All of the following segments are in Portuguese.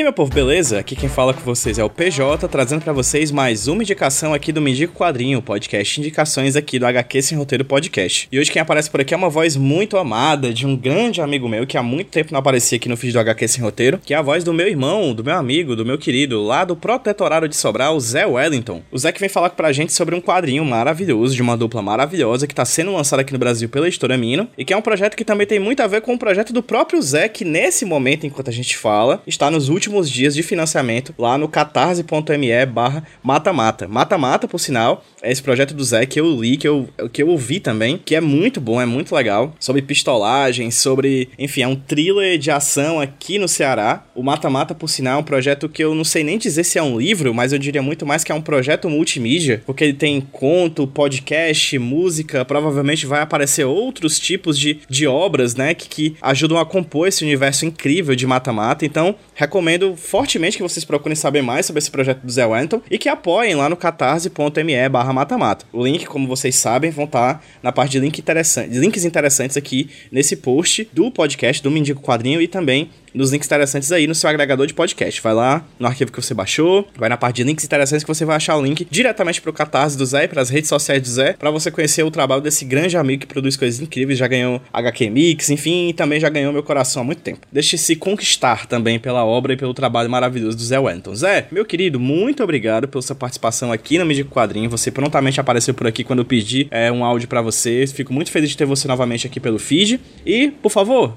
Aí, meu povo, beleza? Aqui quem fala com vocês é o PJ, trazendo para vocês mais uma indicação aqui do Mendigo Quadrinho, podcast indicações aqui do HQ Sem Roteiro Podcast. E hoje quem aparece por aqui é uma voz muito amada de um grande amigo meu que há muito tempo não aparecia aqui no feed do HQ Sem Roteiro, que é a voz do meu irmão, do meu amigo, do meu querido, lá do Protetorado de Sobral, Zé Wellington. O Zé que vem falar pra gente sobre um quadrinho maravilhoso, de uma dupla maravilhosa, que tá sendo lançado aqui no Brasil pela Editora Mino, e que é um projeto que também tem muito a ver com o projeto do próprio Zé, que nesse momento, enquanto a gente fala, está nos últimos últimos dias de financiamento lá no catarse.me barra mata-mata. Mata-mata, por sinal, é esse projeto do Zé que eu li, que eu, que eu ouvi também, que é muito bom, é muito legal. Sobre pistolagem, sobre. Enfim, é um thriller de ação aqui no Ceará. O Mata-Mata, por sinal, é um projeto que eu não sei nem dizer se é um livro, mas eu diria muito mais que é um projeto multimídia, porque ele tem conto, podcast, música, provavelmente vai aparecer outros tipos de, de obras, né, que, que ajudam a compor esse universo incrível de Mata-Mata. Então, recomendo fortemente que vocês procurem saber mais sobre esse projeto do Zé Wellington e que apoiem lá no catarse.me barra mata-mata. O link, como vocês sabem, vão estar tá na parte de link interessante, links interessantes aqui nesse post do podcast do Mendigo Quadrinho e também nos links interessantes aí no seu agregador de podcast. Vai lá no arquivo que você baixou, vai na parte de links interessantes que você vai achar o link diretamente pro Catarse do Zé e pras redes sociais do Zé, para você conhecer o trabalho desse grande amigo que produz coisas incríveis, já ganhou HQ Mix, enfim, e também já ganhou meu coração há muito tempo. Deixe-se conquistar também pela obra e pelo trabalho maravilhoso do Zé Wellington. Zé, meu querido, muito obrigado pela sua participação aqui no Mídia Quadrinho. Você prontamente apareceu por aqui quando eu pedi é, um áudio para você. Fico muito feliz de ter você novamente aqui pelo feed. E, por favor,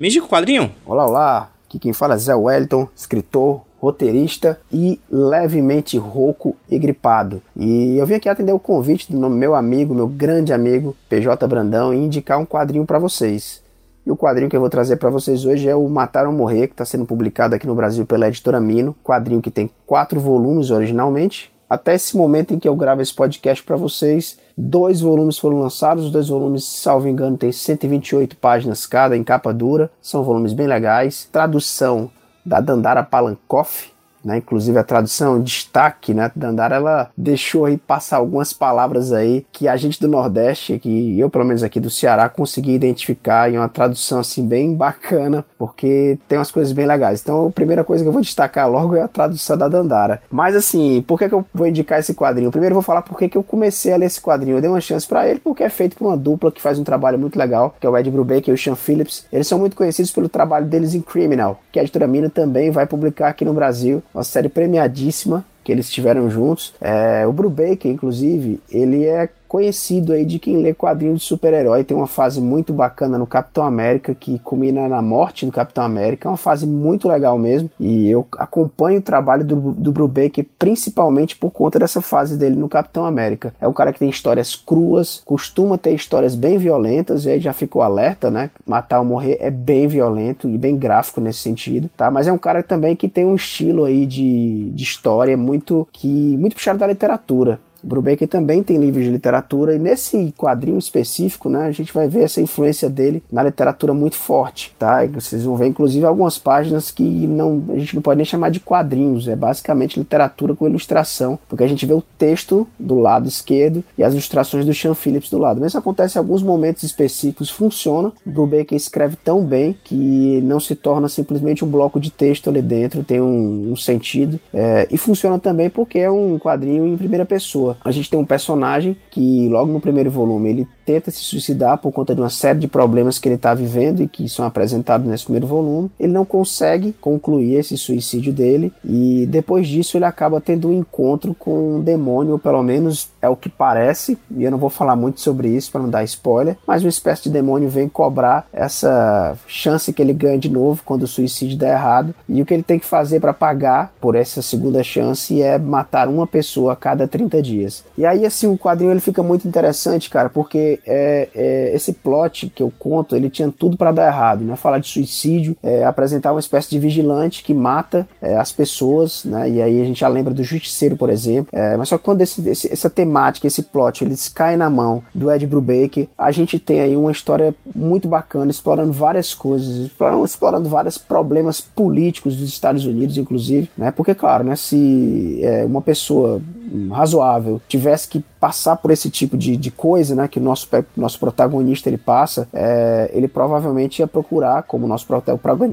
me indica o quadrinho. Olá, olá. Aqui quem fala é Zé Wellington, escritor, roteirista e levemente rouco e gripado. E eu vim aqui atender o convite do meu amigo, meu grande amigo, PJ Brandão, e indicar um quadrinho para vocês. E o quadrinho que eu vou trazer para vocês hoje é o Matar ou Morrer, que está sendo publicado aqui no Brasil pela editora Mino. Quadrinho que tem quatro volumes originalmente. Até esse momento em que eu gravo esse podcast para vocês, Dois volumes foram lançados, os dois volumes, salvo engano, tem 128 páginas cada em capa dura, são volumes bem legais. Tradução da Dandara Palankoff, né? Inclusive a tradução, destaque, né? Dandara ela deixou aí passar algumas palavras aí que a gente do Nordeste, que eu pelo menos aqui do Ceará, consegui identificar em uma tradução assim bem bacana, porque tem umas coisas bem legais. Então a primeira coisa que eu vou destacar logo é a tradução da Dandara. Mas assim, por que, que eu vou indicar esse quadrinho? Primeiro eu vou falar por que, que eu comecei a ler esse quadrinho. Eu dei uma chance para ele porque é feito por uma dupla que faz um trabalho muito legal, que é o Ed Brubaker e o Sean Phillips. Eles são muito conhecidos pelo trabalho deles em Criminal, que a editora Mina também vai publicar aqui no Brasil uma série premiadíssima que eles tiveram juntos. É, o Brubaker, inclusive, ele é conhecido aí de quem lê quadrinhos de super-herói. Tem uma fase muito bacana no Capitão América que culmina na morte do Capitão América. É uma fase muito legal mesmo. E eu acompanho o trabalho do, do Brubaker principalmente por conta dessa fase dele no Capitão América. É um cara que tem histórias cruas, costuma ter histórias bem violentas, e aí já ficou alerta, né? Matar ou morrer é bem violento e bem gráfico nesse sentido, tá? Mas é um cara também que tem um estilo aí de, de história muito que muito puxado da literatura. Brubaker também tem livros de literatura e nesse quadrinho específico, né, a gente vai ver essa influência dele na literatura muito forte, tá? E vocês vão ver inclusive algumas páginas que não, a gente não pode nem chamar de quadrinhos, é basicamente literatura com ilustração, porque a gente vê o texto do lado esquerdo e as ilustrações do Sean Phillips do lado. Mas isso acontece em alguns momentos específicos, funciona. Brubaker escreve tão bem que não se torna simplesmente um bloco de texto ali dentro, tem um, um sentido é, e funciona também porque é um quadrinho em primeira pessoa pessoa. A gente tem um personagem que, logo no primeiro volume, ele tenta se suicidar por conta de uma série de problemas que ele está vivendo e que são apresentados nesse primeiro volume. Ele não consegue concluir esse suicídio dele e depois disso ele acaba tendo um encontro com um demônio, ou pelo menos é o que parece, e eu não vou falar muito sobre isso para não dar spoiler, mas uma espécie de demônio vem cobrar essa chance que ele ganha de novo quando o suicídio der errado e o que ele tem que fazer para pagar por essa segunda chance é matar uma pessoa a cada 30 dias dias. E aí, assim, o quadrinho ele fica muito interessante, cara, porque é, é, esse plot que eu conto, ele tinha tudo para dar errado, né? Falar de suicídio, é, apresentar uma espécie de vigilante que mata é, as pessoas, né? E aí a gente já lembra do Justiceiro, por exemplo. É, mas só que quando esse, esse, essa temática, esse plot, eles caem na mão do Ed Brubaker, a gente tem aí uma história muito bacana, explorando várias coisas, explorando, explorando vários problemas políticos dos Estados Unidos, inclusive, né? Porque, claro, né? Se é, uma pessoa razoável tivesse que passar por esse tipo de, de coisa, né, que o nosso, nosso protagonista ele passa, é, ele provavelmente ia procurar, como o nosso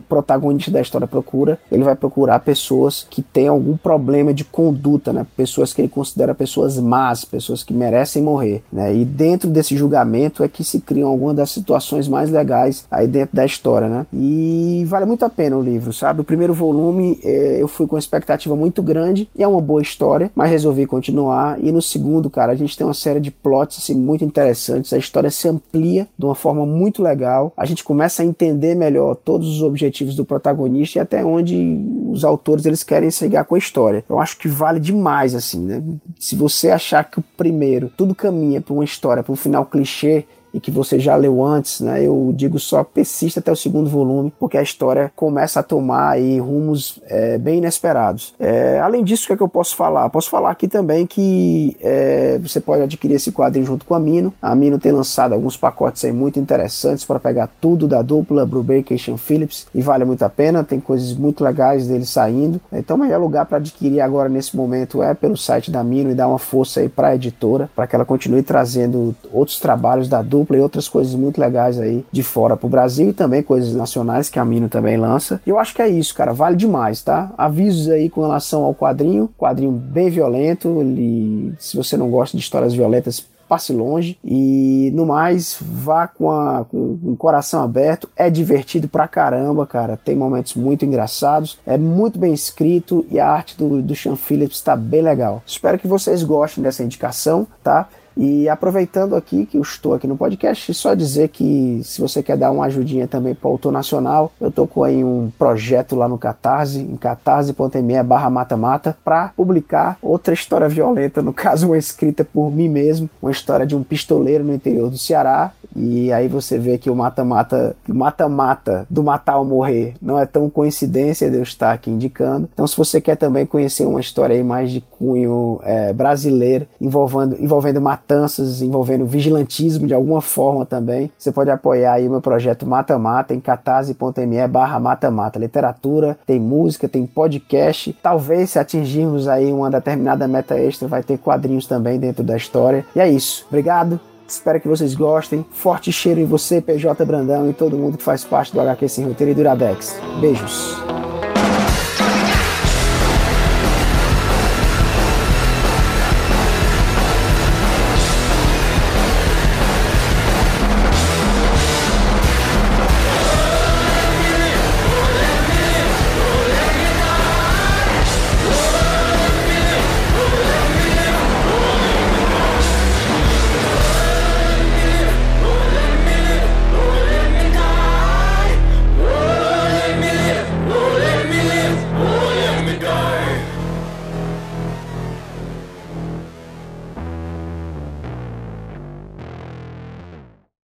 protagonista da história procura, ele vai procurar pessoas que têm algum problema de conduta, né, pessoas que ele considera pessoas más, pessoas que merecem morrer, né, e dentro desse julgamento é que se criam algumas das situações mais legais aí dentro da história, né, e vale muito a pena o livro, sabe, o primeiro volume é, eu fui com expectativa muito grande, e é uma boa história, mas resolvi continuar, e no segundo, cara, gente tem uma série de plots assim, muito interessantes, a história se amplia de uma forma muito legal, a gente começa a entender melhor todos os objetivos do protagonista e até onde os autores eles querem chegar com a história. Eu acho que vale demais assim, né? Se você achar que o primeiro tudo caminha para uma história, para um final clichê, e que você já leu antes, né? Eu digo só persista até o segundo volume, porque a história começa a tomar aí rumos é, bem inesperados. É, além disso, o que, é que eu posso falar? Posso falar aqui também que é, você pode adquirir esse quadrinho junto com a Mino. A Mino tem lançado alguns pacotes aí muito interessantes para pegar tudo da dupla Brubaker e Sean Phillips e vale muito a pena. Tem coisas muito legais dele saindo. Então, o melhor lugar para adquirir agora nesse momento é pelo site da Mino e dar uma força aí para a editora, para que ela continue trazendo outros trabalhos da dupla dupla outras coisas muito legais aí de fora pro Brasil e também coisas nacionais que a Mino também lança. E eu acho que é isso, cara, vale demais, tá? Avisos aí com relação ao quadrinho, quadrinho bem violento, ele, se você não gosta de histórias violentas, passe longe e no mais vá com, a, com o coração aberto é divertido pra caramba cara tem momentos muito engraçados é muito bem escrito e a arte do, do Sean Phillips está bem legal espero que vocês gostem dessa indicação tá e aproveitando aqui que eu estou aqui no podcast, só dizer que se você quer dar uma ajudinha também para o autor nacional, eu estou com aí um projeto lá no Catarse, em catarse.me barra mata-mata, para publicar outra história violenta, no caso uma escrita por mim mesmo, uma história de um pistoleiro no interior do Ceará, e aí você vê que o mata-mata, mata-mata do matar ou morrer não é tão coincidência de eu estar aqui indicando. Então, se você quer também conhecer uma história aí mais de cunho é, brasileiro, envolvendo, envolvendo matanças, envolvendo vigilantismo de alguma forma também, você pode apoiar aí o meu projeto Mata-Mata em catarse.me barra mata-mata. Literatura, tem música, tem podcast. Talvez se atingirmos aí uma determinada meta extra, vai ter quadrinhos também dentro da história. E é isso. Obrigado. Espero que vocês gostem. Forte cheiro em você, PJ Brandão e todo mundo que faz parte do HQ Sem Roteiro e do Iradex. Beijos.